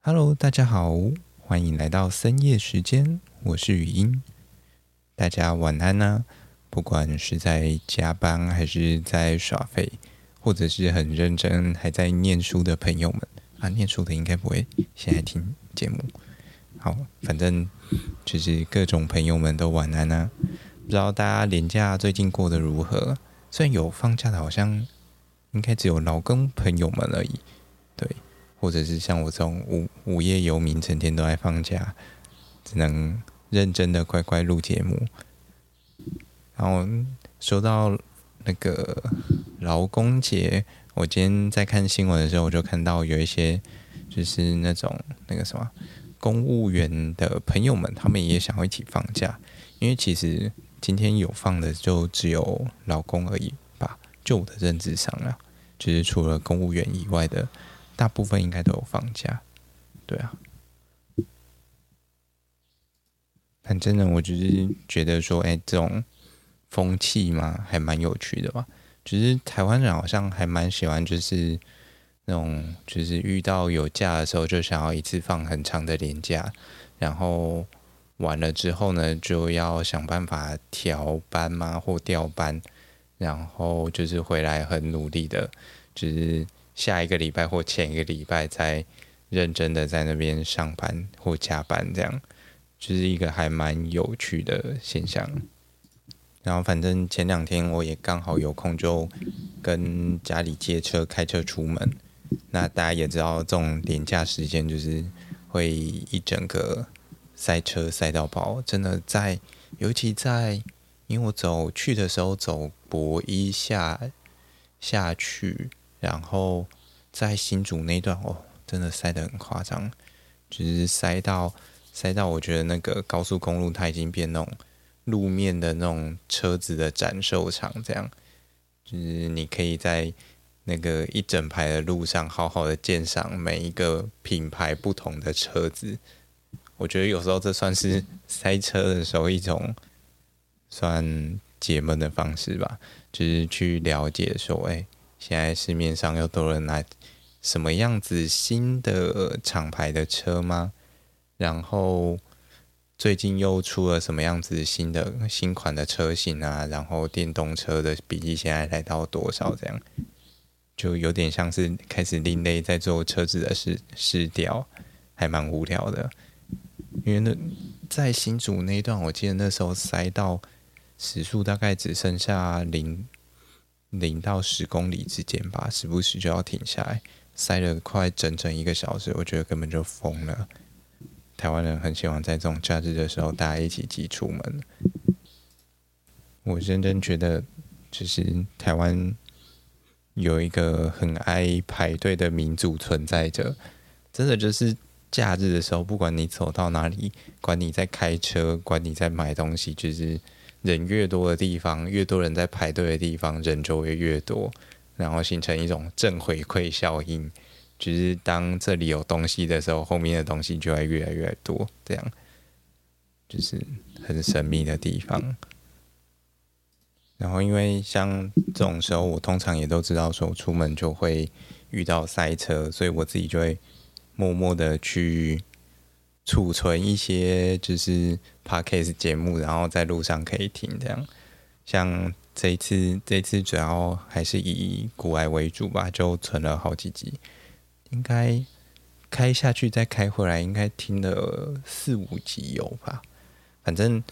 Hello，大家好，欢迎来到深夜时间，我是语音。大家晚安呢、啊？不管是在加班还是在耍废，或者是很认真还在念书的朋友们啊，念书的应该不会现在听节目。好，反正就是各种朋友们都晚安呢、啊。不知道大家连假最近过得如何？虽然有放假的，好像应该只有劳工朋友们而已。对。或者是像我这种无无业游民，成天都在放假，只能认真的乖乖录节目。然后说到那个劳工节，我今天在看新闻的时候，我就看到有一些就是那种那个什么公务员的朋友们，他们也想要一起放假，因为其实今天有放的就只有劳工而已吧，就我的认知上啊，就是除了公务员以外的。大部分应该都有放假，对啊。反正呢，我就是觉得说，哎，这种风气嘛，还蛮有趣的吧。就是台湾人好像还蛮喜欢，就是那种，就是遇到有假的时候，就想要一次放很长的年假，然后完了之后呢，就要想办法调班嘛，或调班，然后就是回来很努力的，就是。下一个礼拜或前一个礼拜再认真的在那边上班或加班，这样就是一个还蛮有趣的现象。然后反正前两天我也刚好有空，就跟家里借车开车出门。那大家也知道，这种连假时间就是会一整个塞车塞到爆，真的在，尤其在因为我走去的时候走博一下下去。然后在新竹那段哦，真的塞得很夸张，就是塞到塞到，我觉得那个高速公路它已经变那种路面的那种车子的展售场，这样就是你可以在那个一整排的路上好好的鉴赏每一个品牌不同的车子。我觉得有时候这算是塞车的时候一种算解闷的方式吧，就是去了解说，哎。现在市面上又多了哪什么样子新的厂牌的车吗？然后最近又出了什么样子新的新款的车型啊？然后电动车的比例现在来到多少？这样就有点像是开始另类在做车子的试试调，还蛮无聊的。因为那在新竹那一段，我记得那时候塞到时速大概只剩下零。零到十公里之间吧，时不时就要停下来，塞了快整整一个小时，我觉得根本就疯了。台湾人很喜欢在这种假日的时候，大家一起挤出门。我认真觉得，就是台湾有一个很爱排队的民族存在着，真的就是假日的时候，不管你走到哪里，管你在开车，管你在买东西，就是。人越多的地方，越多人在排队的地方，人就会越多，然后形成一种正回馈效应。就是当这里有东西的时候，后面的东西就会越来越多，这样就是很神秘的地方。然后，因为像这种时候，我通常也都知道说出门就会遇到塞车，所以我自己就会默默的去。储存一些就是 podcast 节目，然后在路上可以听。这样，像这次，这次主要还是以股癌为主吧，就存了好几集，应该开下去再开回来，应该听了四五集有吧。反正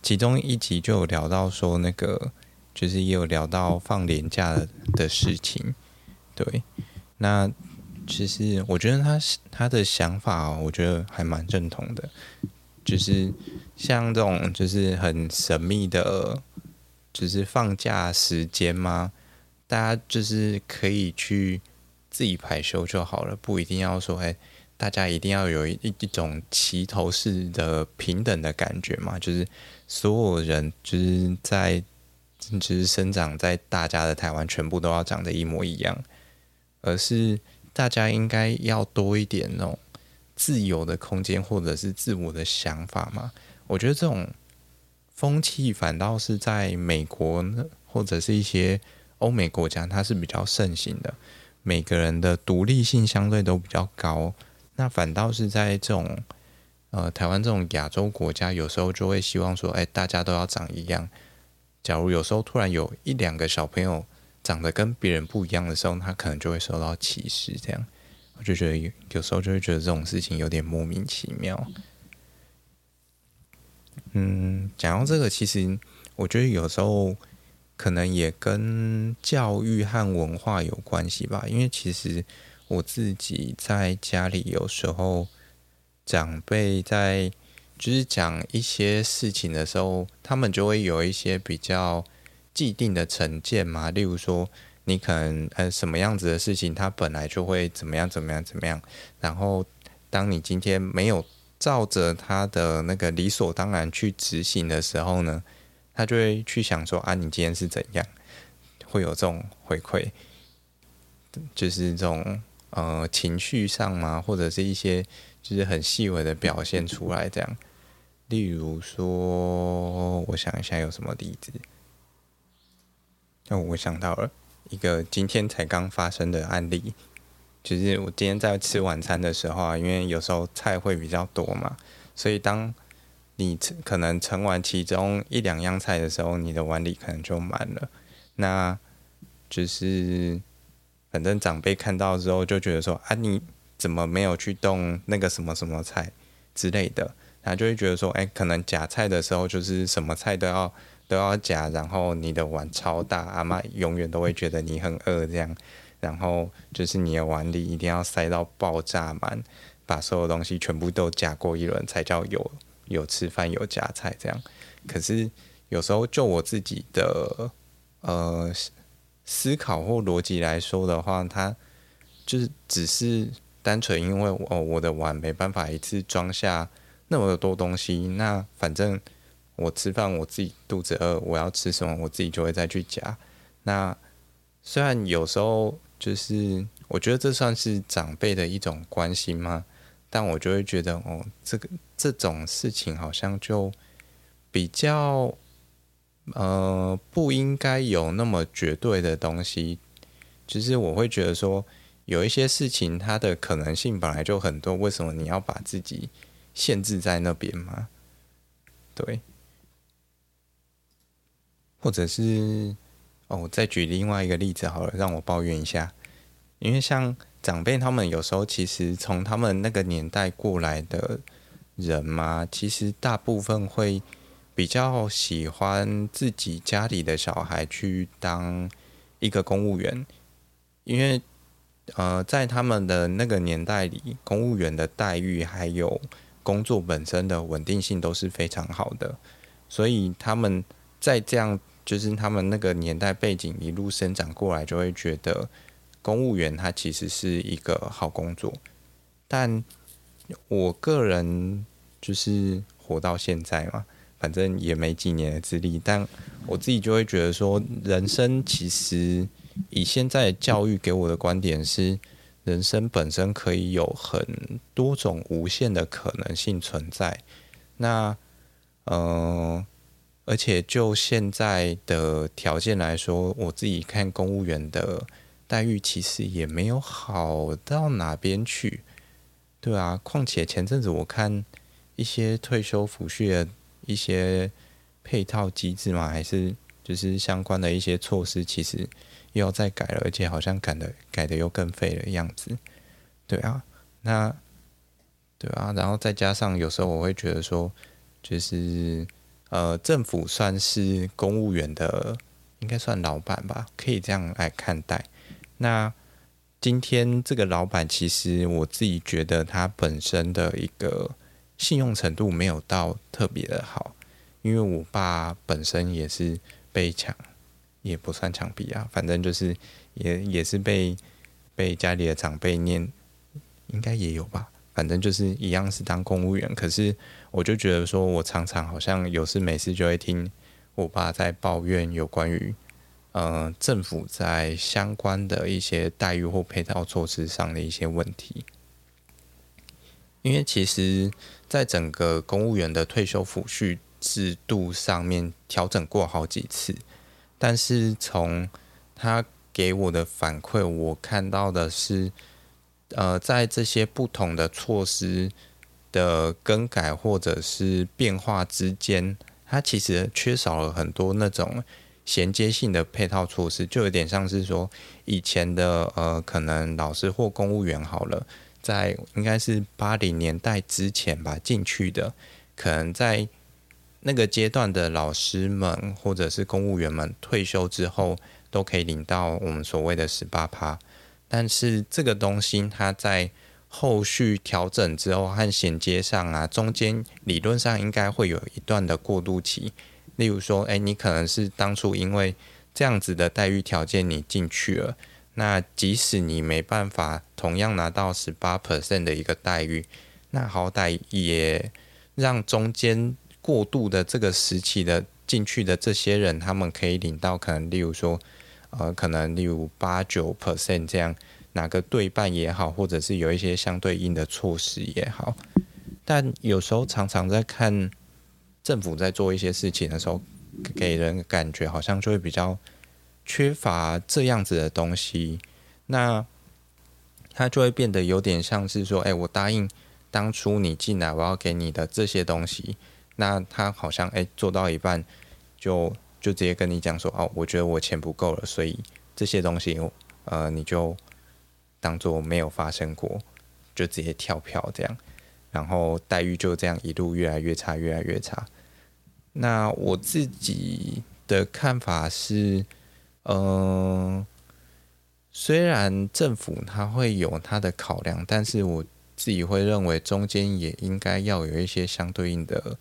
其中一集就有聊到说，那个就是也有聊到放年假的事情。对，那。其实我觉得他他的想法，我觉得还蛮认同的。就是像这种就是很神秘的，就是放假时间嘛，大家就是可以去自己排休就好了，不一定要说哎，大家一定要有一一种齐头式的平等的感觉嘛，就是所有人就是在就是生长在大家的台湾，全部都要长得一模一样，而是。大家应该要多一点那种自由的空间，或者是自我的想法嘛。我觉得这种风气反倒是在美国或者是一些欧美国家，它是比较盛行的。每个人的独立性相对都比较高，那反倒是在这种呃台湾这种亚洲国家，有时候就会希望说，哎，大家都要长一样。假如有时候突然有一两个小朋友长得跟别人不一样的时候，他可能就会受到歧视。这样，我就觉得有时候就会觉得这种事情有点莫名其妙。嗯，讲到这个，其实我觉得有时候可能也跟教育和文化有关系吧。因为其实我自己在家里有时候长辈在就是讲一些事情的时候，他们就会有一些比较既定的成见嘛。例如说，你可能呃什么样子的事情，他本来就会怎么样怎么样怎么样。然后当你今天没有照着他的那个理所当然去执行的时候呢，他就会去想说啊，你今天是怎样，会有这种回馈，就是这种呃情绪上嘛，或者是一些就是很细微的表现出来这样。例如说，我想一下有什么例子。那，我想到了一个今天才刚发生的案例。就是我今天在吃晚餐的时候啊，因为有时候菜会比较多嘛，所以当你可能盛完其中一两样菜的时候，你的碗里可能就满了。那就是反正长辈看到之后就觉得说啊，你怎么没有去动那个什么什么菜之类的，他就会觉得说，哎，可能夹菜的时候就是什么菜都要都要夹，然后你的碗超大，阿妈永远都会觉得你很饿这样。然后就是你的碗里一定要塞到爆炸满，把所有东西全部都夹过一轮，才叫有有吃饭有夹菜这样。可是有时候就我自己的呃思考或逻辑来说的话，它就是只是单纯因为哦我的碗没办法一次装下那么多东西，那反正我吃饭我自己肚子饿，我要吃什么我自己就会再去夹。那虽然有时候。就是我觉得这算是长辈的一种关心吗？但我就会觉得哦，这个这种事情好像就比较呃不应该有那么绝对的东西。就是我会觉得说，有一些事情它的可能性本来就很多，为什么你要把自己限制在那边吗？对，或者是。哦，我再举另外一个例子好了，让我抱怨一下。因为像长辈他们有时候其实从他们那个年代过来的人嘛，其实大部分会比较喜欢自己家里的小孩去当一个公务员，因为呃，在他们的那个年代里，公务员的待遇还有工作本身的稳定性都是非常好的，所以他们在这样。就是他们那个年代背景一路生长过来，就会觉得公务员他其实是一个好工作。但我个人就是活到现在嘛，反正也没几年的资历，但我自己就会觉得说，人生其实以现在教育给我的观点是，人生本身可以有很多种无限的可能性存在。那，呃。而且就现在的条件来说，我自己看公务员的待遇其实也没有好到哪边去，对啊。况且前阵子我看一些退休抚恤的一些配套机制嘛，还是就是相关的一些措施，其实又要再改了，而且好像改的改的又更废的样子，对啊。那对啊，然后再加上有时候我会觉得说，就是。呃，政府算是公务员的，应该算老板吧，可以这样来看待。那今天这个老板，其实我自己觉得他本身的一个信用程度没有到特别的好，因为我爸本身也是被抢，也不算强逼啊，反正就是也也是被被家里的长辈念，应该也有吧。反正就是一样是当公务员，可是我就觉得说，我常常好像有事没事就会听我爸在抱怨有关于呃政府在相关的一些待遇或配套措施上的一些问题。因为其实，在整个公务员的退休抚恤制度上面调整过好几次，但是从他给我的反馈，我看到的是。呃，在这些不同的措施的更改或者是变化之间，它其实缺少了很多那种衔接性的配套措施，就有点像是说以前的呃，可能老师或公务员好了，在应该是八零年代之前吧进去的，可能在。那个阶段的老师们或者是公务员们退休之后，都可以领到我们所谓的十八趴。但是这个东西它在后续调整之后和衔接上啊，中间理论上应该会有一段的过渡期。例如说，哎，你可能是当初因为这样子的待遇条件你进去了，那即使你没办法同样拿到十八 percent 的一个待遇，那好歹也让中间。过渡的这个时期的进去的这些人，他们可以领到可能，例如说，呃，可能例如八九 percent 这样，哪个对半也好，或者是有一些相对应的措施也好。但有时候常常在看政府在做一些事情的时候，给人感觉好像就会比较缺乏这样子的东西。那它就会变得有点像是说，哎，我答应当初你进来我要给你的这些东西。那他好像哎、做到一半就就直接跟你讲说哦，我觉得我钱不够了，所以这些东西呃你就当做没有发生过，就直接跳票这样，然后待遇就这样一路越来越差，越来越差。那我自己的看法是，嗯、虽然政府他会有他的考量，但是我自己会认为中间也应该要有一些相对应的。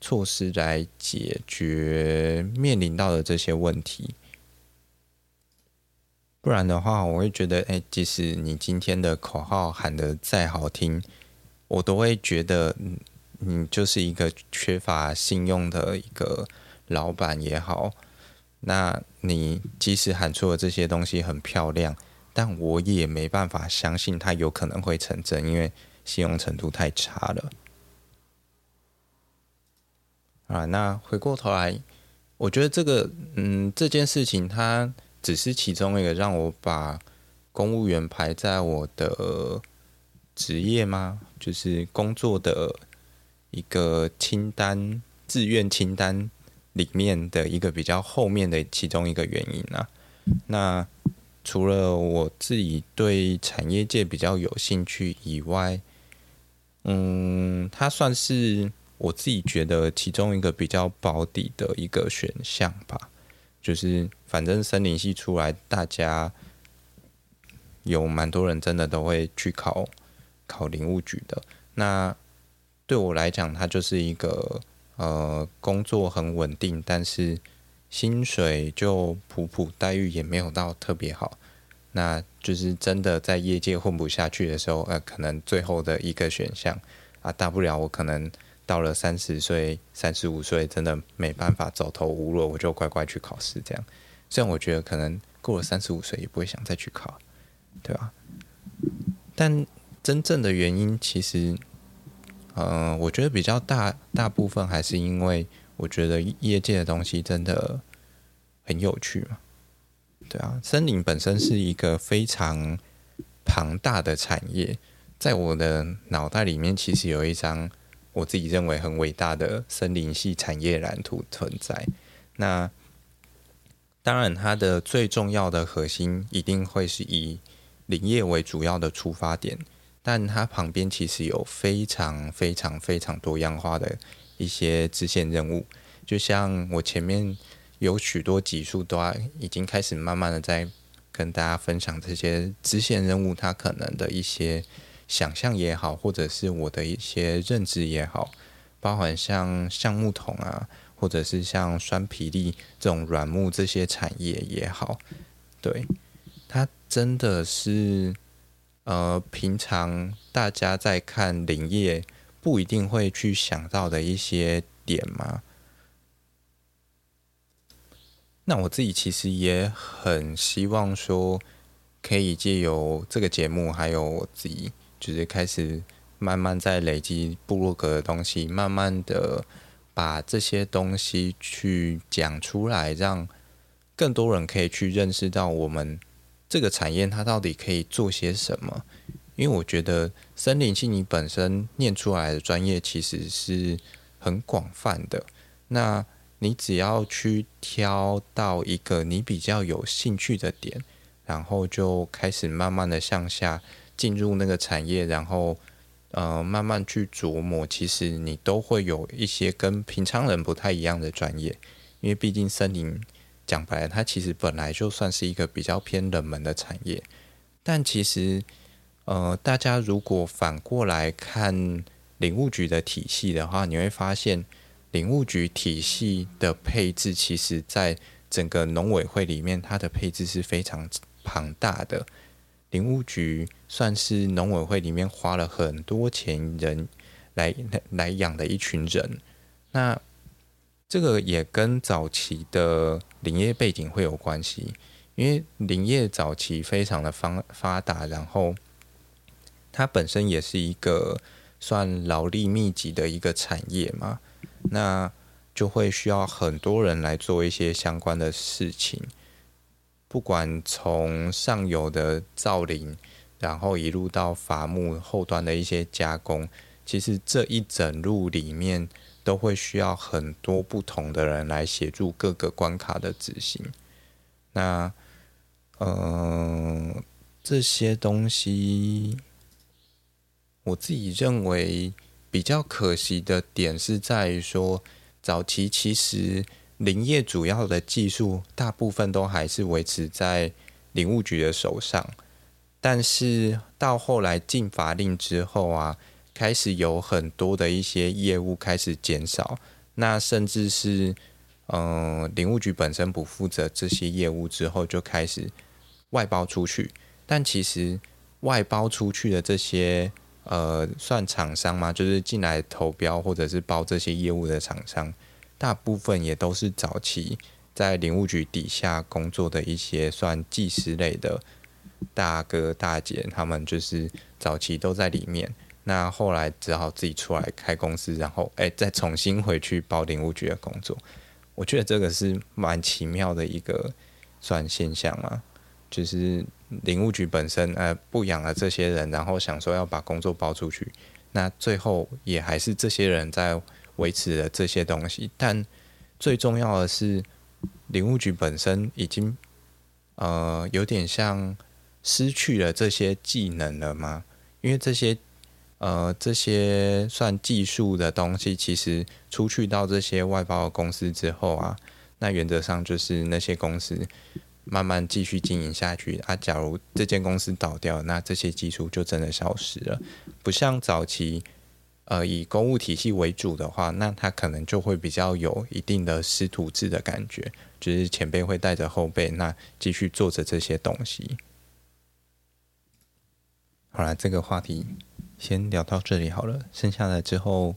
措施来解决面临到的这些问题，不然的话，我会觉得，哎，即使你今天的口号喊得再好听，我都会觉得，你就是一个缺乏信用的一个老板也好。那你即使喊出了这些东西很漂亮，但我也没办法相信它有可能会成真，因为信用程度太差了。啊，那回过头来，我觉得这个，嗯，这件事情它只是其中一个让我把公务员排在我的职业吗？就是工作的一个清单、志愿清单里面的一个比较后面的其中一个原因啊。那除了我自己对产业界比较有兴趣以外，嗯，它算是。我自己觉得其中一个比较保底的一个选项吧，就是反正森林系出来，大家有蛮多人真的都会去考考林务局的。那对我来讲，它就是一个呃工作很稳定，但是薪水就普普，待遇也没有到特别好。那就是真的在业界混不下去的时候，呃，可能最后的一个选项啊，大不了我可能。到了三十岁、三十五岁，真的没办法走投无路，我就乖乖去考试。这样，虽然我觉得可能过了三十五岁也不会想再去考，对吧？但真正的原因，其实，嗯、我觉得比较大大部分还是因为我觉得业界的东西真的很有趣嘛，对啊。森林本身是一个非常庞大的产业，在我的脑袋里面，其实有一张。我自己认为很伟大的森林系产业蓝图存在。那当然，它的最重要的核心一定会是以林业为主要的出发点，但它旁边其实有非常非常非常多样化的一些支线任务。就像我前面有许多集数都已经开始慢慢的在跟大家分享这些支线任务，它可能的一些。想象也好，或者是我的一些认知也好，包含像橡木桶啊，或者是像酸皮粒这种软木这些产业也好，对，它真的是呃，平常大家在看林业不一定会去想到的一些点吗？那我自己其实也很希望说，可以借由这个节目，还有我自己。就是开始慢慢在累积部落格的东西，慢慢的把这些东西去讲出来，让更多人可以去认识到我们这个产业它到底可以做些什么。因为我觉得森林系你本身念出来的专业其实是很广泛的，那你只要去挑到一个你比较有兴趣的点，然后就开始慢慢的向下进入那个产业，然后呃慢慢去琢磨，其实你都会有一些跟平常人不太一样的专业，因为毕竟森林讲白了，它其实本来就算是一个比较偏冷门的产业，但其实。呃，大家如果反过来看林务局的体系的话，你会发现林务局体系的配置，其实在整个农委会里面，它的配置是非常庞大的。林务局算是农委会里面花了很多钱人来来养的一群人。那这个也跟早期的林业背景会有关系，因为林业早期非常的发发达，然后。它本身也是一个算劳力密集的一个产业嘛，那就会需要很多人来做一些相关的事情，不管从上游的造林，然后一路到伐木后端的一些加工，其实这一整路里面都会需要很多不同的人来协助各个关卡的执行。那，嗯、呃，这些东西。我自己认为比较可惜的点是在于说，早期其实林业主要的技术大部分都还是维持在林务局的手上，但是到后来禁伐令之后啊，开始有很多的一些业务开始减少，那甚至是嗯、林务局本身不负责这些业务之后，就开始外包出去，但其实外包出去的这些。呃，算厂商吗？就是进来投标或者是包这些业务的厂商，大部分也都是早期在领务局底下工作的一些算技师类的大哥大姐，他们就是早期都在里面。那后来只好自己出来开公司，然后哎，再重新回去包领务局的工作。我觉得这个是蛮奇妙的一个算现象嘛，就是。领务局本身呃不养了这些人，然后想说要把工作包出去，那最后也还是这些人在维持了这些东西。但最重要的是，林务局本身已经呃有点像失去了这些技能了吗？因为这些呃这些算技术的东西，其实出去到这些外包公司之后啊，那原则上就是那些公司。慢慢继续经营下去啊！假如这间公司倒掉，那这些技术就真的消失了。不像早期，呃，以公务体系为主的话，那他可能就会比较有一定的师徒制的感觉，就是前辈会带着后辈，那继续做着这些东西。好了，这个话题先聊到这里好了，剩下的之后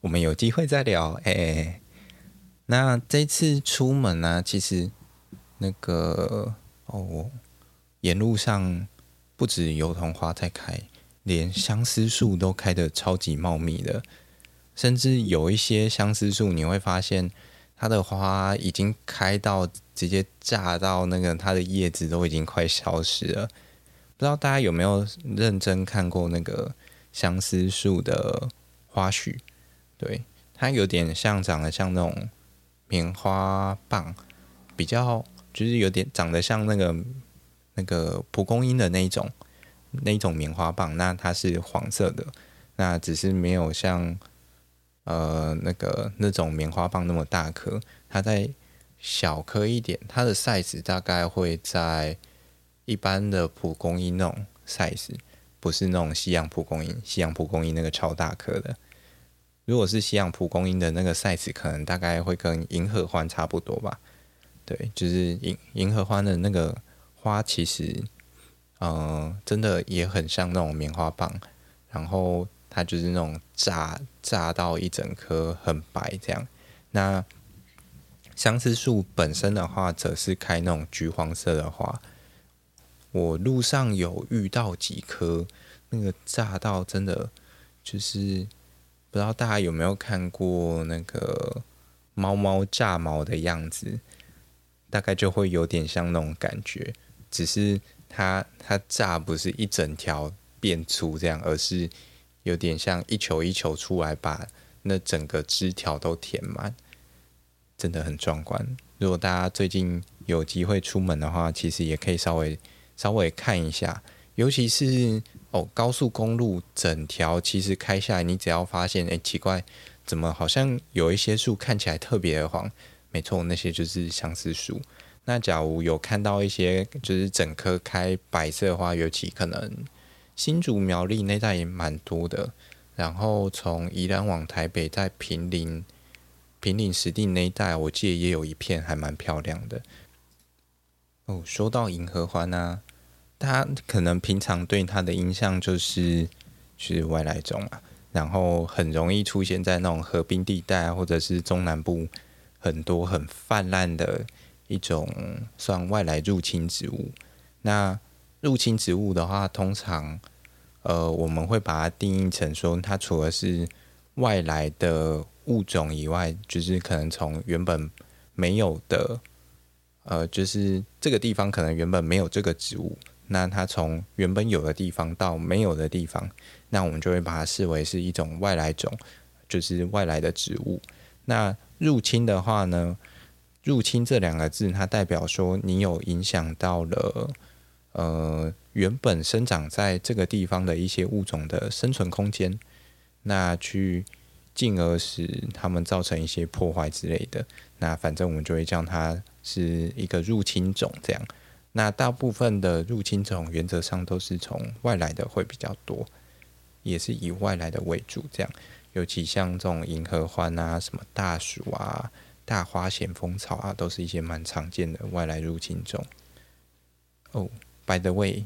我们有机会再聊。哎、那这次出门呢、其实。那个哦，沿路上不止油桐花在开，连相思树都开得超级茂密的，甚至有一些相思树，你会发现它的花已经开到直接炸到那个它的叶子都已经快消失了。不知道大家有没有认真看过那个相思树的花絮？对，它有点像长得像那种棉花棒，比较。就是有点长得像那个那个蒲公英的那一种那一种棉花棒，那它是黄色的，那只是没有像呃那个那种棉花棒那么大颗，它在小颗一点，它的 size 大概会在一般的蒲公英那种 size，不是那种西洋蒲公英，西洋蒲公英那个超大颗的。如果是西洋蒲公英的那个 size，可能大概会跟银合欢差不多吧。对，就是银银合欢的那个花，其实，呃，真的也很像那种棉花棒，然后它就是那种炸炸到一整颗很白这样。那相思树本身的话，则是开那种橘黄色的花。我路上有遇到几颗，那个炸到真的就是，不知道大家有没有看过那个猫猫炸毛的样子。大概就会有点像那种感觉，只是它它炸不是一整条变粗这样，而是有点像一球一球出来，把那整个枝条都填满，真的很壮观。如果大家最近有机会出门的话，其实也可以稍微稍微看一下，尤其是哦高速公路整条其实开下来，你只要发现哎奇怪，怎么好像有一些树看起来特别的黄？没错，那些就是相思树。那假如有看到一些就是整棵开白色花，尤其可能新竹苗栗那带也蛮多的。然后从宜兰往台北，在平林、平林石碇那一带，我记得也有一片还蛮漂亮的。哦，说到银合欢呢、啊，大家可能平常对它的印象就是是外来种啊，然后很容易出现在那种河滨地带或者是中南部很多很泛滥的。一种算外来入侵植物。那入侵植物的话，通常呃我们会把它定义成说，它除了是外来的物种以外，就是可能从原本没有的呃，就是这个地方可能原本没有这个植物，那它从原本有的地方到没有的地方，那我们就会把它视为是一种外来种，就是外来的植物。那入侵的话呢？入侵这两个字，它代表说你有影响到了，呃，原本生长在这个地方的一些物种的生存空间，那去进而使它们造成一些破坏之类的，那反正我们就会叫它是一个入侵种这样。那大部分的入侵种原则上都是从外来的会比较多，也是以外来的为主这样，尤其像这种银河欢啊，什么大鼠啊。大花咸丰草啊，都是一些蛮常见的外来入侵种。哦、，by the way，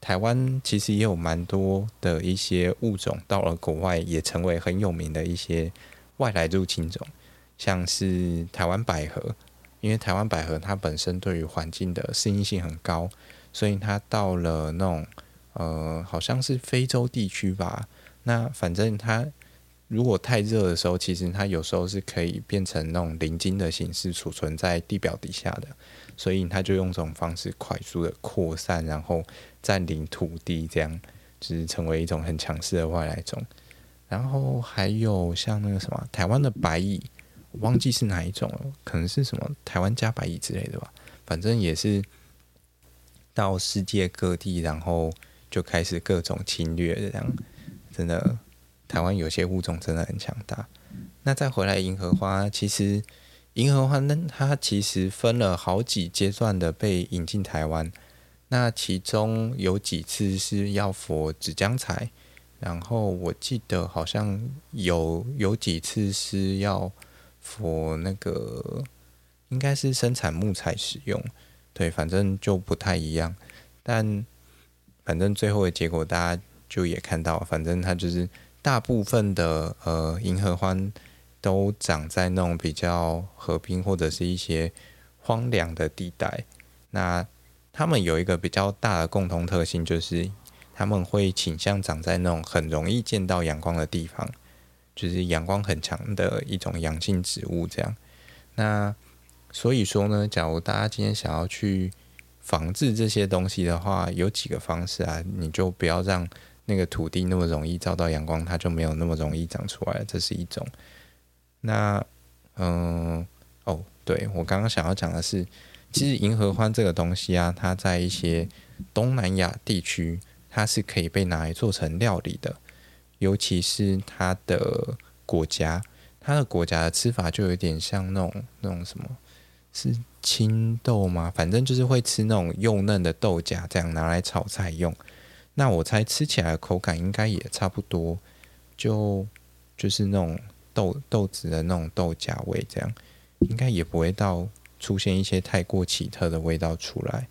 台湾其实也有蛮多的一些物种到了国外也成为很有名的一些外来入侵种，像是台湾百合，因为台湾百合它本身对于环境的适应性很高，所以它到了那种呃，好像是非洲地区吧，那反正它。如果太热的时候，其实它有时候是可以变成那种磷晶的形式储存在地表底下的，所以它就用这种方式快速的扩散，然后占领土地，这样就是成为一种很强势的外来种。然后还有像那个什么台湾的白蚁，我忘记是哪一种了，可能是什么台湾加白蚁之类的吧，反正也是到世界各地，然后就开始各种侵略，这样真的。台湾有些物种真的很强大。那再回来银合花，其实银合欢呢，它其实分了好几阶段的被引进台湾。那其中有几次是要佛纸浆材，然后我记得好像有有几次是要佛那个应该是生产木材使用。对，反正就不太一样。但反正最后的结果大家就也看到，反正它就是。大部分的呃银合欢都长在那种比较河滨或者是一些荒凉的地带。那它们有一个比较大的共同特性，就是它们会倾向长在那种很容易见到阳光的地方，就是阳光很强的一种阳性植物。这样，那所以说呢，假如大家今天想要去防治这些东西的话，有几个方式啊，你就不要让。那个土地那么容易照到阳光，它就没有那么容易长出来，这是一种。那，嗯，哦，对，我刚刚想要讲的是，其实银河欢这个东西啊，它在一些东南亚地区，它是可以被拿来做成料理的，尤其是它的果荚，它的果荚的吃法就有点像那种那种什么，是青豆吗？反正就是会吃那种幼嫩的豆荚，这样拿来炒菜用。那我猜吃起来的口感应该也差不多，就就是那种豆豆子的那种豆荚味，这样应该也不会到出现一些太过奇特的味道出来。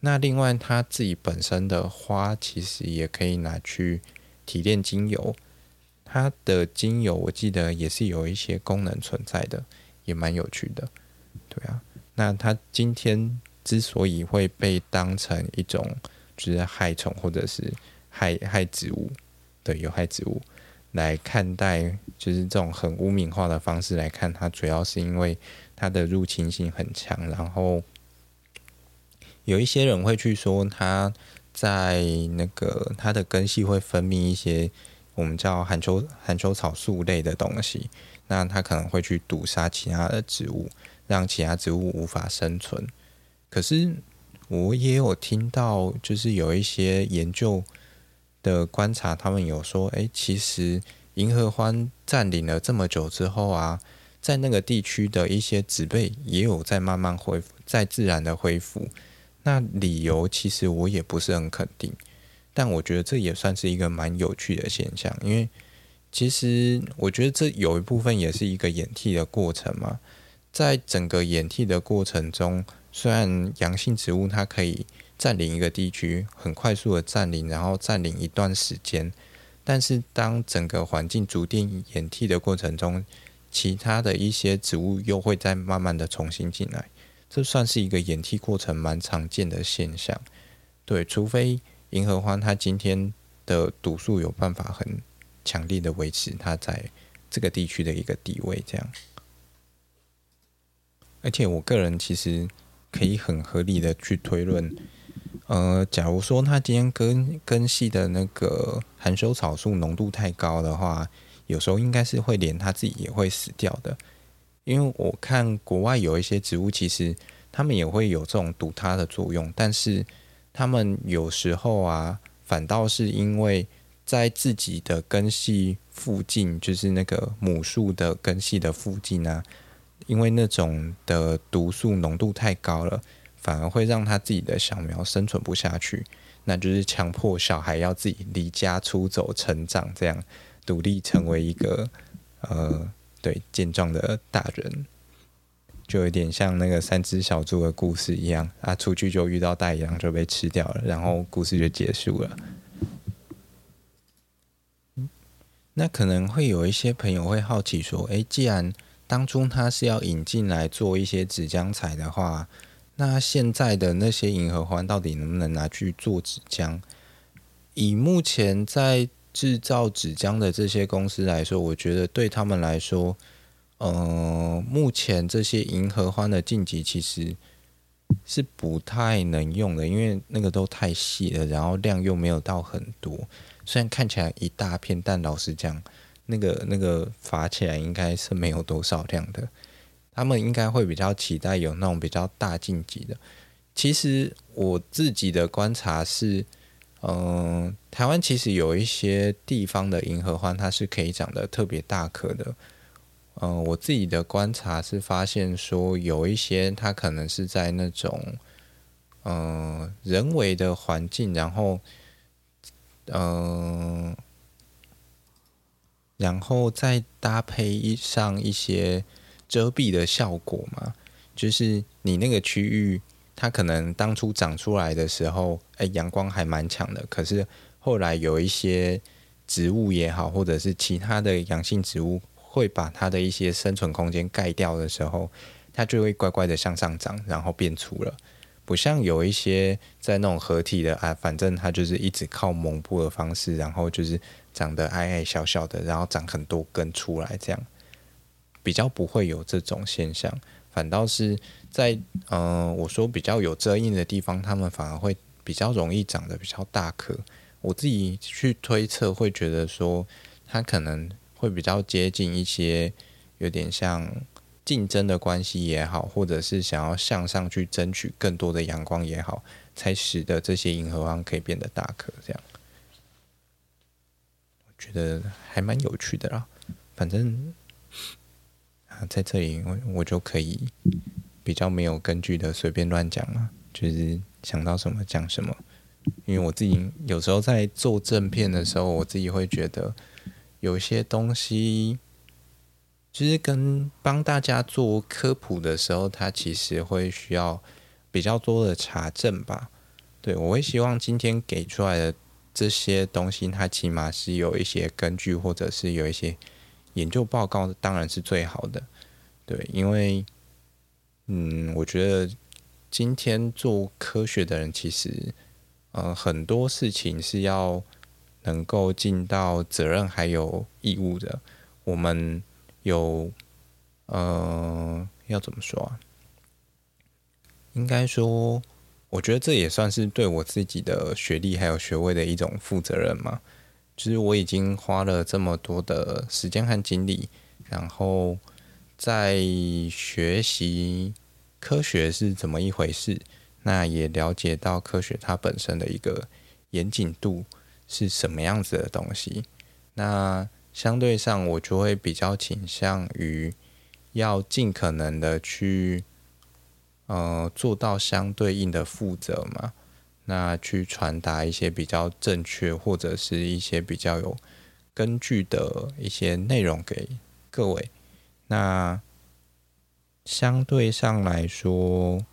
那另外它自己本身的花其实也可以拿去提炼精油，它的精油我记得也是有一些功能存在的，也蛮有趣的。对啊，那它今天之所以会被当成一种。就是害虫或者是害害植物对有害植物来看待，就是这种很污名化的方式来看它，主要是因为它的入侵性很强。然后有一些人会去说，它在那个它的根系会分泌一些我们叫含羞含羞草素类的东西，那它可能会去毒杀其他的植物，让其他植物无法生存。可是我也有听到，就是有一些研究的观察，他们有说，哎，其实银河欢占领了这么久之后啊，在那个地区的一些植被也有在慢慢恢复，在自然的恢复。那理由其实我也不是很肯定，但我觉得这也算是一个蛮有趣的现象，因为其实我觉得这有一部分也是一个演替的过程嘛。在整个演替的过程中，虽然阳性植物它可以占领一个地区，很快速的占领，然后占领一段时间，但是当整个环境逐渐演替的过程中，其他的一些植物又会再慢慢的重新进来。这算是一个演替过程蛮常见的现象，对，除非银合欢它今天的毒素有办法很强力的维持它在这个地区的一个地位，这样。而且我个人其实可以很合理的去推论，呃，假如说它今天根根系的那个含羞草素浓度太高的话，有时候应该是会连它自己也会死掉的。因为我看国外有一些植物，其实它们也会有这种堵它的作用，但是它们有时候啊，反倒是因为在自己的根系附近，就是那个母树的根系的附近呢、因为那种的毒素浓度太高了，反而会让他自己的小苗生存不下去，那就是强迫小孩要自己离家出走成长，这样独立成为一个呃。对，健壮的大人，就有点像那个三只小猪的故事一样，啊，出去就遇到大羊，就被吃掉了，然后故事就结束了。那可能会有一些朋友会好奇说，诶，既然当初他是要引进来做一些纸浆材的话，那现在的那些银河欢到底能不能拿去做纸浆？以目前在制造纸浆的这些公司来说，我觉得对他们来说，呃，目前这些银河欢的晋级其实是不太能用的，因为那个都太细了，然后量又没有到很多。虽然看起来一大片，但老实讲，那个那个发起来应该是没有多少量的。他们应该会比较期待有那种比较大晋级的。其实我自己的观察是。嗯、台湾其实有一些地方的银合欢，它是可以长得特别大颗的。嗯、我自己的观察是发现说，有一些它可能是在那种嗯、人为的环境，然后嗯、然后再搭配上一些遮蔽的效果嘛，就是你那个区域。它可能当初长出来的时候，哎，阳光还蛮强的。可是后来有一些植物也好，或者是其他的阳性植物，会把它的一些生存空间盖掉的时候，它就会乖乖的向上长，然后变粗了。不像有一些在那种合体的啊，反正它就是一直靠蒙布的方式，然后就是长得矮矮小小的，然后长很多根出来，这样比较不会有这种现象。反倒是在嗯、我说比较有遮荫的地方，它们反而会比较容易长得比较大颗。我自己去推测，会觉得说它可能会比较接近一些有点像竞争的关系也好，或者是想要向上去争取更多的阳光也好，才使得这些银合欢可以变得大颗。这样，觉得还蛮有趣的啦。反正。在这里，我我就可以比较没有根据的随便乱讲了，就是想到什么讲什么。因为我自己有时候在做正片的时候，我自己会觉得有些东西，其实跟帮大家做科普的时候，它其实会需要比较多的查证吧。对，我会希望今天给出来的这些东西，它起码是有一些根据，或者是有一些。研究报告当然是最好的，对，因为，嗯，我觉得今天做科学的人，其实，呃，很多事情是要能够尽到责任还有义务的。我们有，呃，要怎么说啊？应该说，我觉得这也算是对我自己的学历还有学位的一种负责任嘛。就是我已经花了这么多的时间和精力，然后在学习科学是怎么一回事，那也了解到科学它本身的一个严谨度是什么样子的东西。那相对上，我就会比较倾向于要尽可能的去，呃，做到相对应的负责嘛。那去传达一些比较正确或者是一些比较有根据的一些内容给各位。那相对上来说，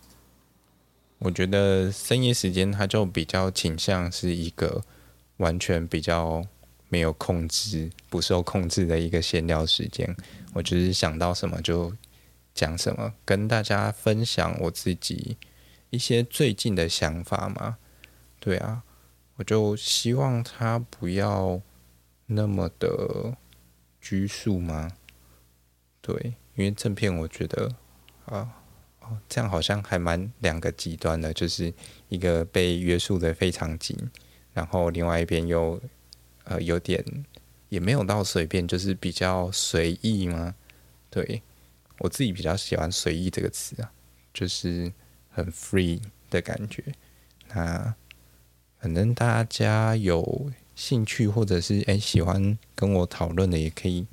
我觉得深夜时间它就比较倾向是一个完全比较没有控制、不受控制的一个闲聊时间。我就是想到什么就讲什么，跟大家分享我自己一些最近的想法嘛。对啊，我就希望他不要那么的拘束吗。对，因为正片我觉得啊，这样好像还蛮两个极端的，就是一个被约束的非常紧，然后另外一边又呃有点也没有到随便，就是比较随意嘛。对，我自己比较喜欢“随意”这个词啊，就是很 free 的感觉。那。反正大家有兴趣或者是哎喜欢跟我讨论的，也可以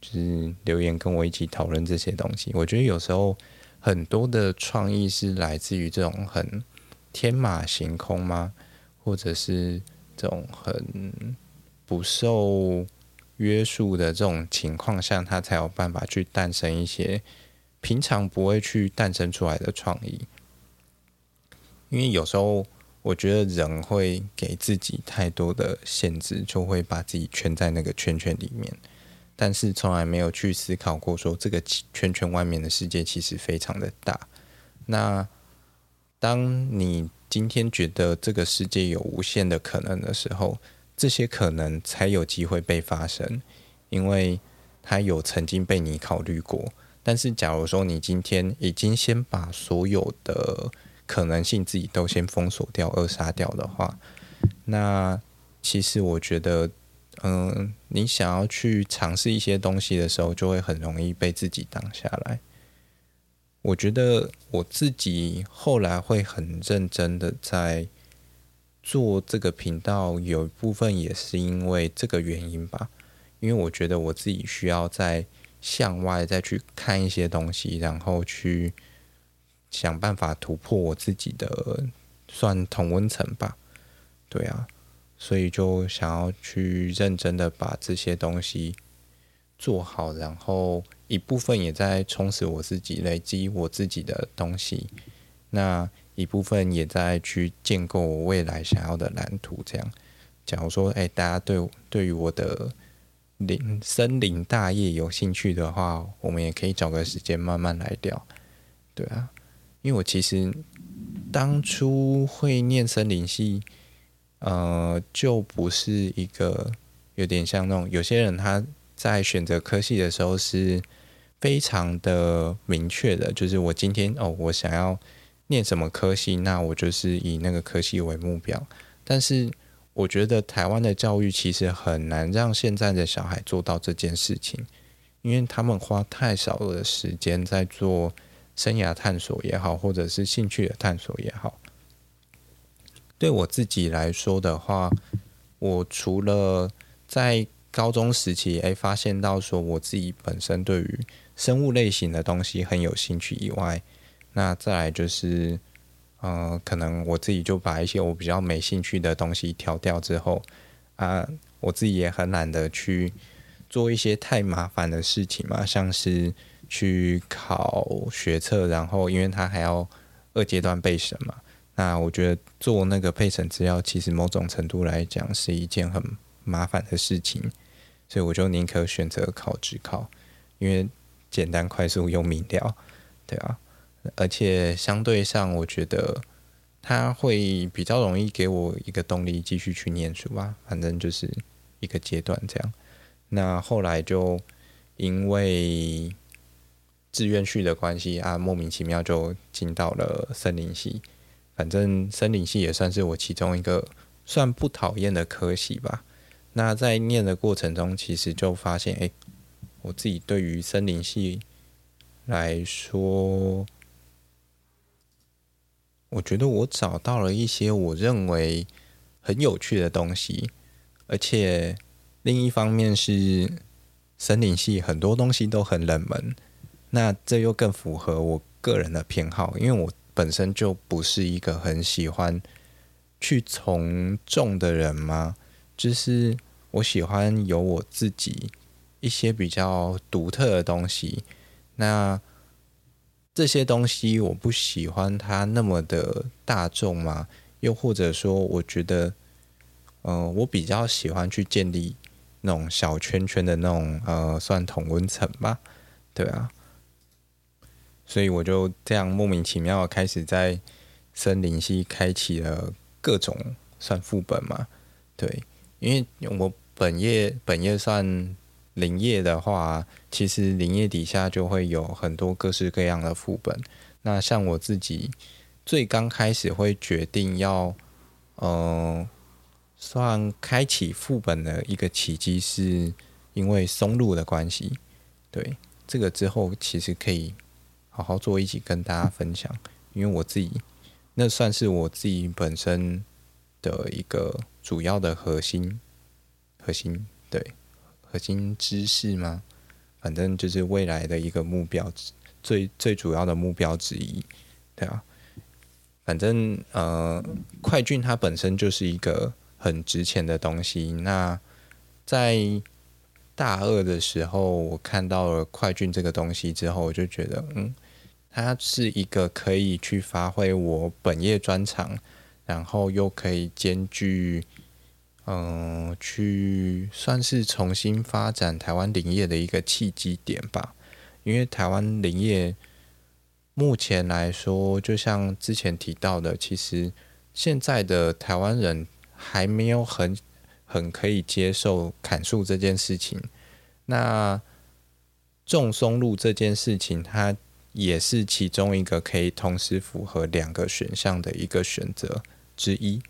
就是留言跟我一起讨论这些东西。我觉得有时候很多的创意是来自于这种很天马行空吗？或者是这种很不受约束的这种情况下，他才有办法去诞生一些平常不会去诞生出来的创意。因为有时候。我觉得人会给自己太多的限制，就会把自己圈在那个圈圈里面，但是从来没有去思考过说这个圈圈外面的世界其实非常的大。那当你今天觉得这个世界有无限的可能的时候，这些可能才有机会被发生，因为它有曾经被你考虑过。但是假如说你今天已经先把所有的可能性自己都先封锁掉、扼杀掉的话，那其实我觉得，嗯、你想要去尝试一些东西的时候，就会很容易被自己挡下来。我觉得我自己后来会很认真的在做这个频道，有一部分也是因为这个原因吧，因为我觉得我自己需要在向外再去看一些东西，然后去。想办法突破我自己的算同温层吧，对啊，所以就想要去认真的把这些东西做好，然后一部分也在充实我自己，累积我自己的东西，那一部分也在去建构我未来想要的蓝图。这样，假如说，哎，大家对对于我的林森林大业有兴趣的话，我们也可以找个时间慢慢来聊，对啊。因为我其实当初会念森林系，呃，就不是一个有点像那种有些人他在选择科系的时候是非常的明确的，就是我今天哦，我想要念什么科系，那我就是以那个科系为目标。但是我觉得台湾的教育其实很难让现在的小孩做到这件事情，因为他们花太少的时间在做。生涯探索也好，或者是兴趣的探索也好，对我自己来说的话，我除了在高中时期诶发现到说我自己本身对于生物类型的东西很有兴趣以外，那再来就是，呃，可能我自己就把一些我比较没兴趣的东西挑掉之后，啊，我自己也很懒得去做一些太麻烦的事情嘛，像是。去考学测，然后因为他还要二阶段备审嘛，那我觉得做那个备审资料，其实某种程度来讲是一件很麻烦的事情，所以我就宁可选择考指考，因为简单、快速又明了，对啊，而且相对上，我觉得他会比较容易给我一个动力继续去念书吧，反正就是一个阶段这样。那后来就因为志愿序的关系啊，莫名其妙就进到了森林系。反正森林系也算是我其中一个算不讨厌的科系吧。那在念的过程中，其实就发现，哎，我自己对于森林系来说，我觉得我找到了一些我认为很有趣的东西，而且另一方面是森林系很多东西都很冷门，那这又更符合我个人的偏好，因为我本身就不是一个很喜欢去从众的人嘛，就是。我喜欢有我自己一些比较独特的东西，那这些东西我不喜欢它那么的大众嘛，又或者说，我觉得，嗯、我比较喜欢去建立那种小圈圈的那种呃，算同温层吧，对啊，所以我就这样莫名其妙开始在森林系开启了各种算副本嘛，对。因为我本业本业算林业的话，其实林业底下就会有很多各式各样的副本。那像我自己最刚开始会决定要，嗯、呃，算开启副本的一个契机，是因为松露的关系。对，这个之后其实可以好好做一起跟大家分享，因为我自己那算是我自己本身的一个。主要的核心，核心对核心知识吗？反正就是未来的一个目标，最最主要的目标之一，对啊。反正呃，快菌它本身就是一个很值钱的东西。那在大二的时候，我看到了快菌这个东西之后，我就觉得，嗯，它是一个可以去发挥我本业专长，然后又可以兼具。嗯，去算是重新发展台湾林业的一个契机点吧。因为台湾林业目前来说，就像之前提到的，其实现在的台湾人还没有很很可以接受砍树这件事情。那种松露这件事情，它也是其中一个可以同时符合两个选项的一个选择之一。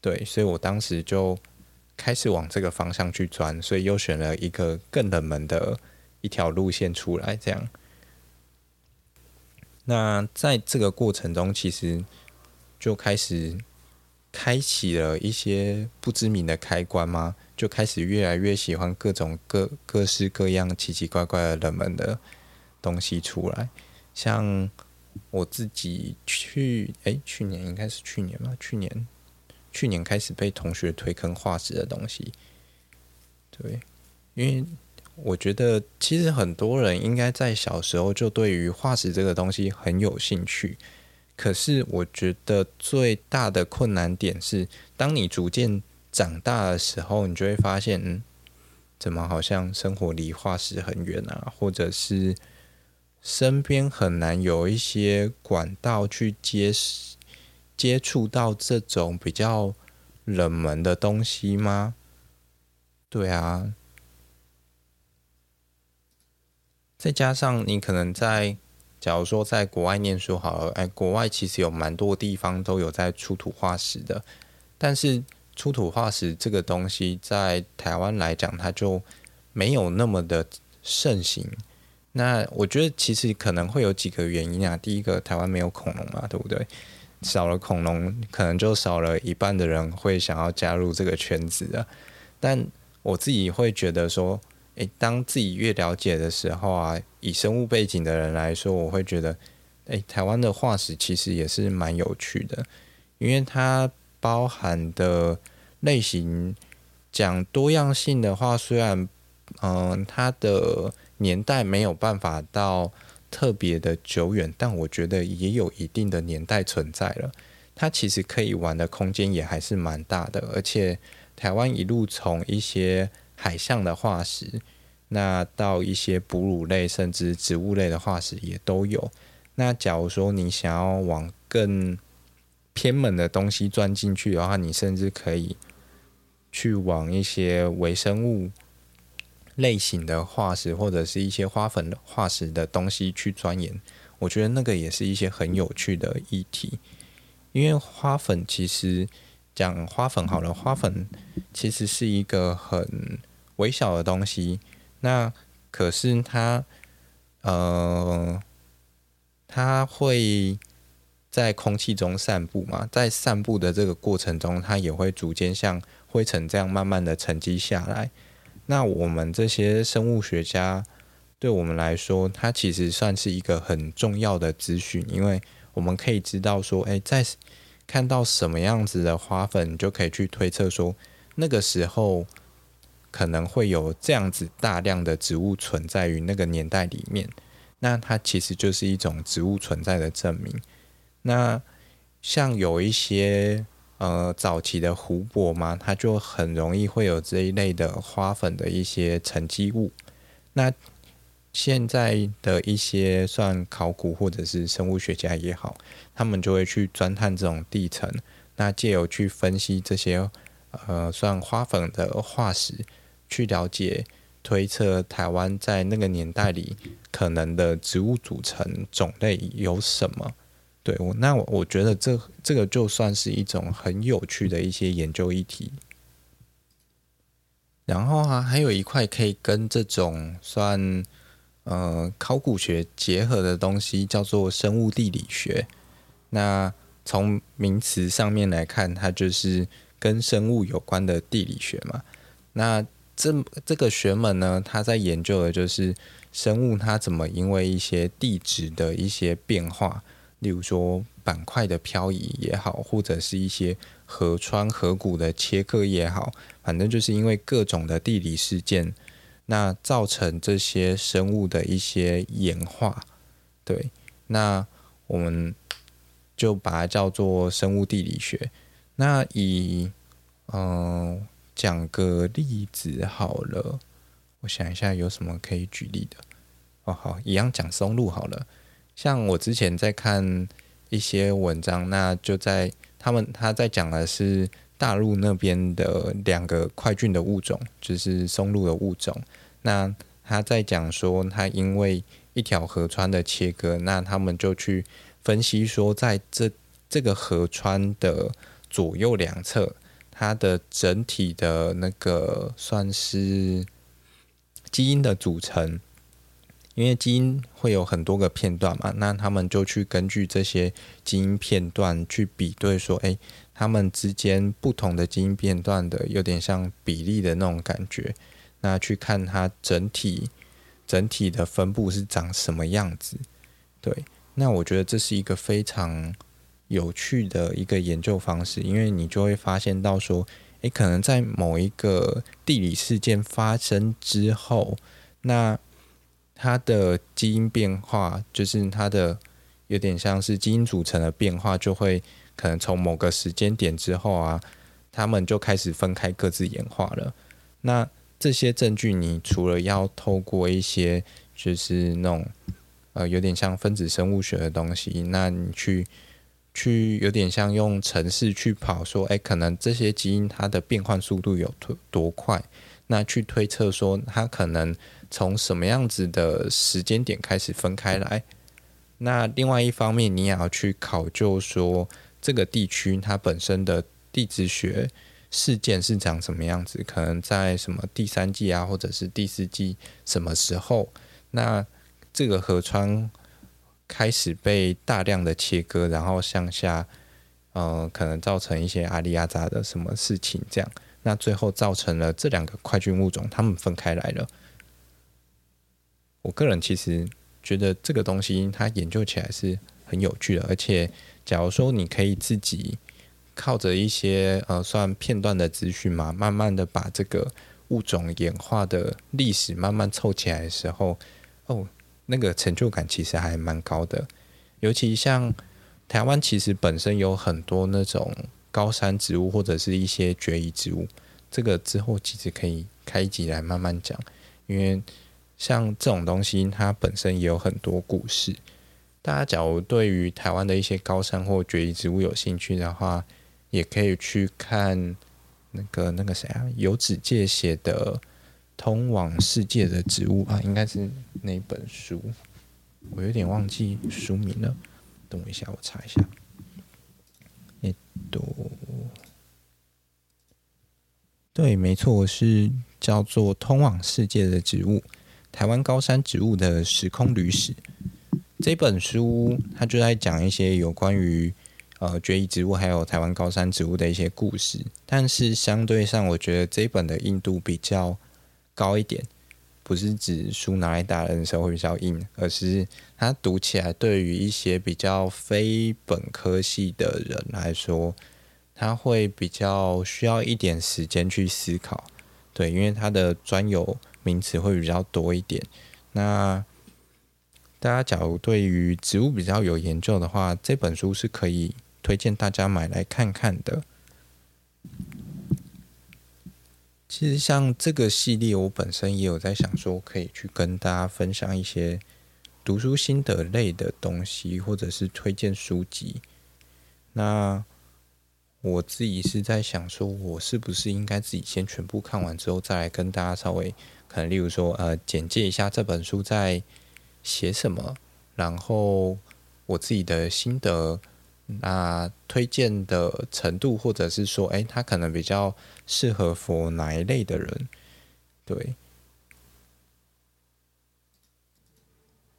对，所以我当时就。开始往这个方向去钻，所以又选了一个更冷门的一条路线出来。这样，那在这个过程中，其实就开始开启了一些不知名的开关吗？就开始越来越喜欢各种各各式各样奇奇怪怪的冷门的东西出来。像我自己去，哎，去年应该是去年吧，去年。去年开始被同学推坑化石的东西，对，因为我觉得其实很多人应该在小时候就对于化石这个东西很有兴趣，可是我觉得最大的困难点是，当你逐渐长大的时候，你就会发现，嗯，怎么好像生活离化石很远啊，或者是身边很难有一些管道去接。接触到这种比较冷门的东西吗？对啊，再加上你可能在，假如说在国外念书好了，哎，国外其实有蛮多地方都有在出土化石的，但是出土化石这个东西在台湾来讲，它就没有那么的盛行。那我觉得其实可能会有几个原因啊，第一个，台湾没有恐龙嘛，对不对？少了恐龙，可能就少了一半的人会想要加入这个圈子啊。但我自己会觉得说，诶，当自己越了解的时候啊，以生物背景的人来说，我会觉得，诶，台湾的化石其实也是蛮有趣的，因为它包含的类型讲多样性的话，虽然，嗯、它的年代没有办法到。特别的久远，但我觉得也有一定的年代存在了。它其实可以玩的空间也还是蛮大的，而且台湾一路从一些海象的化石，那到一些哺乳类甚至植物类的化石也都有。那假如说你想要往更偏门的东西钻进去的话，你甚至可以去往一些微生物。类型的化石或者是一些花粉化石的东西去钻研，我觉得那个也是一些很有趣的议题。因为花粉其实讲花粉好了，花粉其实是一个很微小的东西，那可是它呃，它会在空气中散布嘛，在散布的这个过程中，它也会逐渐像灰尘这样慢慢的沉积下来。那我们这些生物学家，对我们来说，它其实算是一个很重要的资讯，因为我们可以知道说，诶，在看到什么样子的花粉，就可以去推测说，那个时候可能会有这样子大量的植物存在于那个年代里面。那它其实就是一种植物存在的证明。那像有一些。呃，早期的湖泊嘛，它就很容易会有这一类的花粉的一些沉积物。那现在的一些算考古或者是生物学家也好，他们就会去钻探这种地层，那借由去分析这些呃算花粉的化石，去了解推测台湾在那个年代里可能的植物组成种类有什么。对，我那我我觉得这这个就算是一种很有趣的一些研究议题。然后啊，还有一块可以跟这种算呃考古学结合的东西，叫做生物地理学。那从名词上面来看，它就是跟生物有关的地理学嘛。那这这个学门呢，它在研究的就是生物它怎么因为一些地质的一些变化。例如说板块的漂移也好，或者是一些河川河谷的切割也好，反正就是因为各种的地理事件，那造成这些生物的一些演化。对，那我们就把它叫做生物地理学。那以嗯讲个例子好了，我想一下有什么可以举例的。哦，好，一样讲松露好了。像我之前在看一些文章，那就在他们他在讲的是大陆那边的两个快菌的物种，就是松露的物种。那他在讲说，他因为一条河川的切割，那他们就去分析说，在这这个河川的左右两侧，它的整体的那个算是基因的组成。因为基因会有很多个片段嘛，那他们就去根据这些基因片段去比对，说，哎，他们之间不同的基因片段的有点像比例的那种感觉，那去看它整体整体的分布是长什么样子。对，那我觉得这是一个非常有趣的一个研究方式，因为你就会发现到说，哎，可能在某一个地理事件发生之后，那它的基因变化，就是它的有点像是基因组成的变化，就会可能从某个时间点之后啊，他们就开始分开各自演化了。那这些证据，你除了要透过一些就是那种呃有点像分子生物学的东西，那你去去有点像用程式去跑，说哎，可能这些基因它的变换速度有多多快，那去推测说它可能。从什么样子的时间点开始分开来？那另外一方面，你也要去考究说这个地区它本身的地质学事件是长什么样子？可能在什么第三纪啊，或者是第四纪什么时候？那这个河川开始被大量的切割，然后向下，呃，可能造成一些阿里亚扎的什么事情？这样，那最后造成了这两个块菌物种它们分开来了。我个人其实觉得这个东西它研究起来是很有趣的，而且假如说你可以自己靠着一些呃算片段的资讯嘛，慢慢的把这个物种演化的历史慢慢凑起来的时候，哦，那个成就感其实还蛮高的。尤其像台湾其实本身有很多那种高山植物或者是一些绝育植物，这个之后其实可以开一集来慢慢讲，因为。像这种东西，它本身也有很多故事。大家假如对于台湾的一些高山或绝育植物有兴趣的话，也可以去看那个那个谁啊，游子介写的《通往世界的植物》啊，应该是那本书，我有点忘记书名了。等我一下，我查一下。也多。对，没错，是叫做《通往世界的植物：台湾高山植物的时空旅史》这本书，它就在讲一些有关于呃绝育植物还有台湾高山植物的一些故事。但是相对上，我觉得这本的硬度比较高一点。不是指书拿来打人的时候会比较硬，而是它读起来对于一些比较非本科系的人来说，他会比较需要一点时间去思考。对，因为它的专有名词会比较多一点。那大家假如对于植物比较有研究的话，这本书是可以推荐大家买来看看的。其实像这个系列，我本身也有在想说，可以去跟大家分享一些读书心得类的东西，或者是推荐书籍。那我自己是在想说，我是不是应该自己先全部看完之后，再来跟大家稍微可能，例如说，呃，简介一下这本书在写什么，然后我自己的心得。那推荐的程度，或者是说，哎，他可能比较适合 for 哪一类的人？对。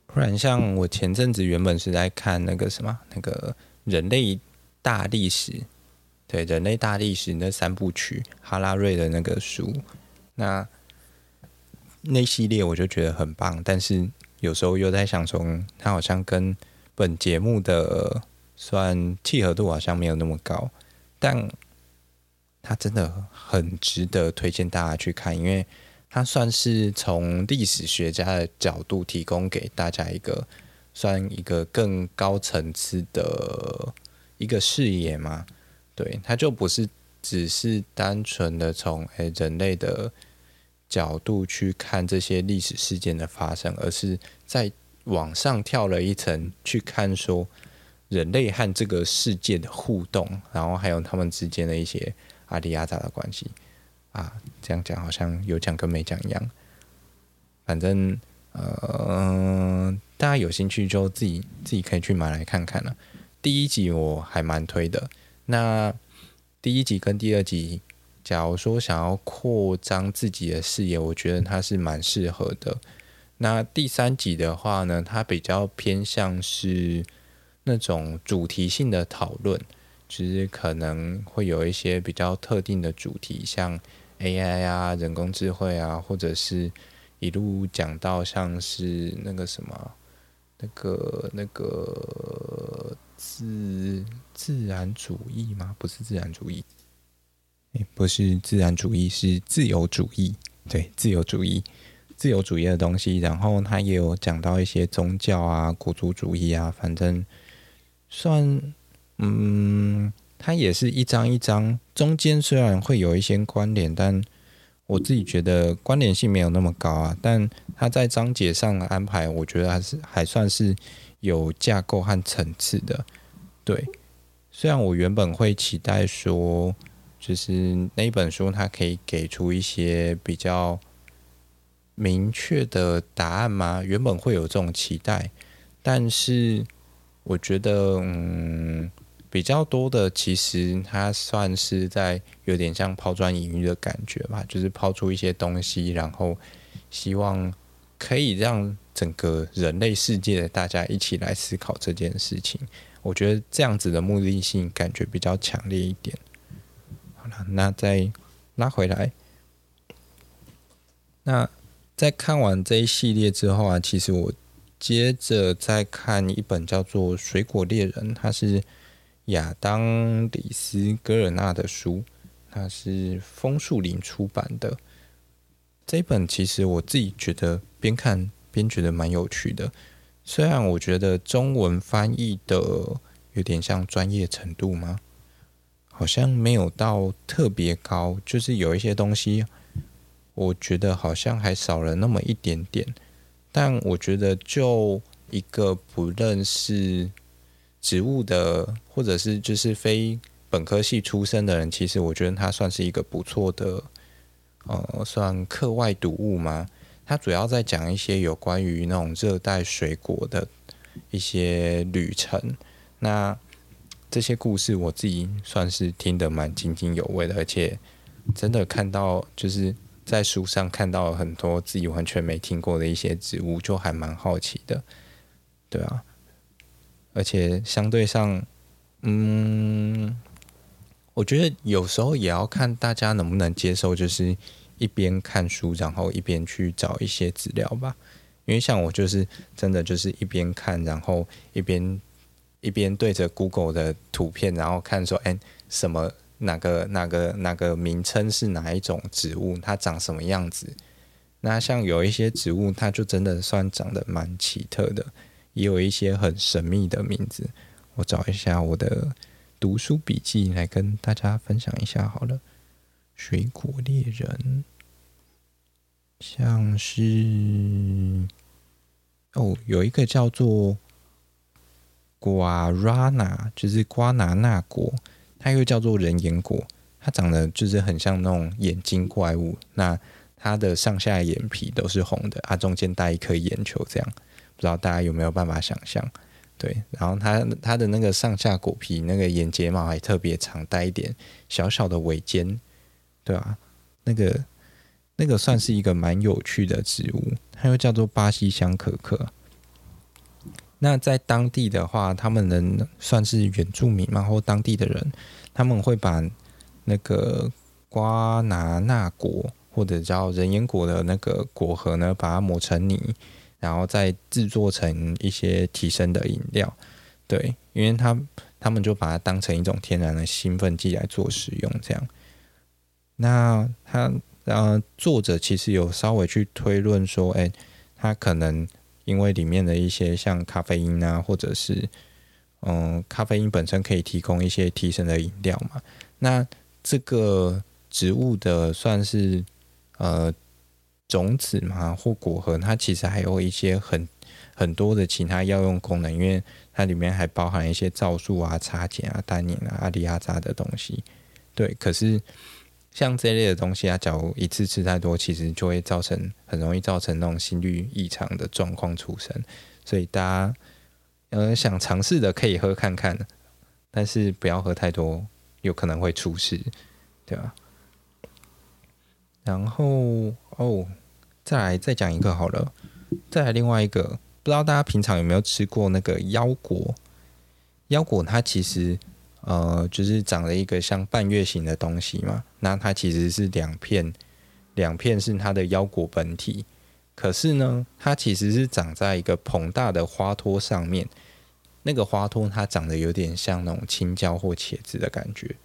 不然，像我前阵子原本是在看那个什么，那个人类大历史，对，人类大历史那三部曲，哈拉瑞的那个书，那那系列我就觉得很棒，但是有时候又在想说，他好像跟本节目的。算契合度好像没有那么高，但它真的很值得推荐大家去看，因为它算是从历史学家的角度提供给大家一个算一个更高层次的一个视野嘛。对，它就不是只是单纯的从诶人类的角度去看这些历史事件的发生，而是在往上跳了一层去看说。人类和这个世界的互动，然后还有他们之间的一些阿迪亚扎的关系啊，这样讲好像有讲跟没讲一样。反正呃，大家有兴趣就自己自己可以去买来看看了。第一集我还蛮推的，那第一集跟第二集，假如说想要扩张自己的视野，我觉得它是蛮适合的。那第三集的话呢，它比较偏向是。那种主题性的讨论，其实可能会有一些比较特定的主题，像 AI 啊、人工智慧啊，或者是一路讲到像是那个什么、那个、那个自自然主义吗？不是自然主义，不是自然主义，是自由主义。对，自由主义，自由主义的东西。然后他也有讲到一些宗教啊、国族主义啊，反正。算，嗯，它也是一章一章，中间虽然会有一些关联，但我自己觉得关联性没有那么高啊。但他在章节上的安排，我觉得还是还算是有架构和层次的。对，虽然我原本会期待说，就是那一本书它可以给出一些比较明确的答案吗？原本会有这种期待，但是。我觉得，嗯，比较多的其实它算是在有点像抛砖引玉的感觉吧，就是抛出一些东西，然后希望可以让整个人类世界的大家一起来思考这件事情。我觉得这样子的目的性感觉比较强烈一点。那再拉回来，那在看完这一系列之后啊，其实我。接着再看一本叫做《水果猎人》，它是亚当·里斯·戈尔纳的书，它是枫树林出版的。这一本其实我自己觉得边看边觉得蛮有趣的，虽然我觉得中文翻译的有点像专业程度吗？好像没有到特别高，就是有一些东西，我觉得好像还少了那么一点点。但我觉得，就一个不认识植物的，或者是就是非本科系出身的人，其实我觉得他算是一个不错的，呃，算课外读物嘛。他主要在讲一些有关于那种热带水果的一些旅程。那这些故事我自己算是听得蛮津津有味的，而且真的看到就是在书上看到很多自己完全没听过的一些植物，就还蛮好奇的，对啊，而且相对上，嗯，我觉得有时候也要看大家能不能接受，就是一边看书，然后一边去找一些资料吧。因为像我就是真的就是一边看，然后一边一边对着 Google 的图片，然后看说，哎，什么哪个哪个哪个名称是哪一种植物，它长什么样子？那像有一些植物，它就真的算长得蛮奇特的，也有一些很神秘的名字。我找一下我的读书笔记来跟大家分享一下好了。水果猎人，像是。哦，有一个叫做瓜拉纳，就是瓜拿纳果，它又叫做人眼果，它长得就是很像那种眼睛怪物。那它的上下眼皮都是红的，它中间带一颗眼球，这样不知道大家有没有办法想象？对，然后它它的那个上下果皮那个眼睫毛还特别长，带一点小小的尾尖，对啊，那个。那个算是一个蛮有趣的植物，它又叫做巴西香可可。那在当地的话，他们能算是原住民嘛，或当地的人，他们会把那个瓜拿纳果或者叫人烟果的那个果核呢，把它磨成泥，然后再制作成一些提神的饮料。对，因为他他们就把它当成一种天然的兴奋剂来做使用，这样。那他。呃，作者其实有稍微去推论说，哎，他可能因为里面的一些像咖啡因啊，或者是嗯、咖啡因本身可以提供一些提神的饮料嘛。那这个植物的算是呃种子嘛，或果核，它其实还有一些很很多的其他药用功能，因为它里面还包含一些皂素啊、茶碱啊、单宁啊、阿里阿扎的东西。对，可是。像这类的东西啊，假如一次吃太多，其实就会造成很容易造成那种心律异常的状况出生。所以大家呃想尝试的可以喝看看，但是不要喝太多，有可能会出事，对吧？然后哦，再来再讲一个好了，再来另外一个，不知道大家平常有没有吃过那个腰果？腰果它其实。呃，就是长了一个像半月形的东西嘛，那它其实是两片，两片是它的腰果本体，可是呢，它其实是长在一个膨大的花托上面，那个花托它长得有点像那种青椒或茄子的感觉，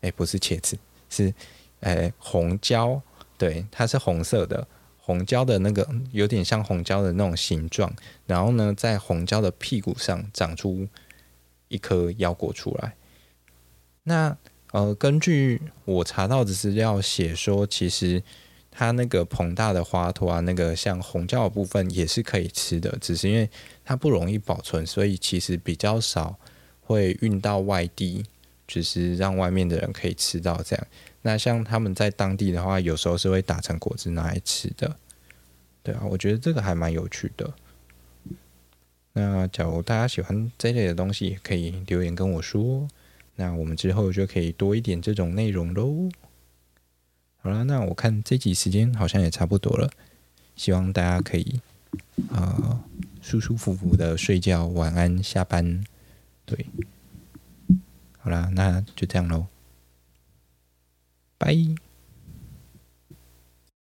哎，不是茄子，是哎红椒，对，它是红色的，红椒的那个有点像红椒的那种形状，然后呢，在红椒的屁股上长出一颗腰果出来。那呃，根据我查到的资料写说，其实它那个膨大的花托啊，那个像红椒的部分也是可以吃的，只是因为它不容易保存，所以其实比较少会运到外地，就是让外面的人可以吃到这样。那像他们在当地的话，有时候是会打成果汁拿来吃的。对啊，我觉得这个还蛮有趣的。那假如大家喜欢这类的东西，也可以留言跟我说。那我们之后就可以多一点这种内容喽。好了，那我看这集时间好像也差不多了，希望大家可以啊、呃、舒舒服服的睡觉，晚安，下班。对，好啦，那就这样喽，拜。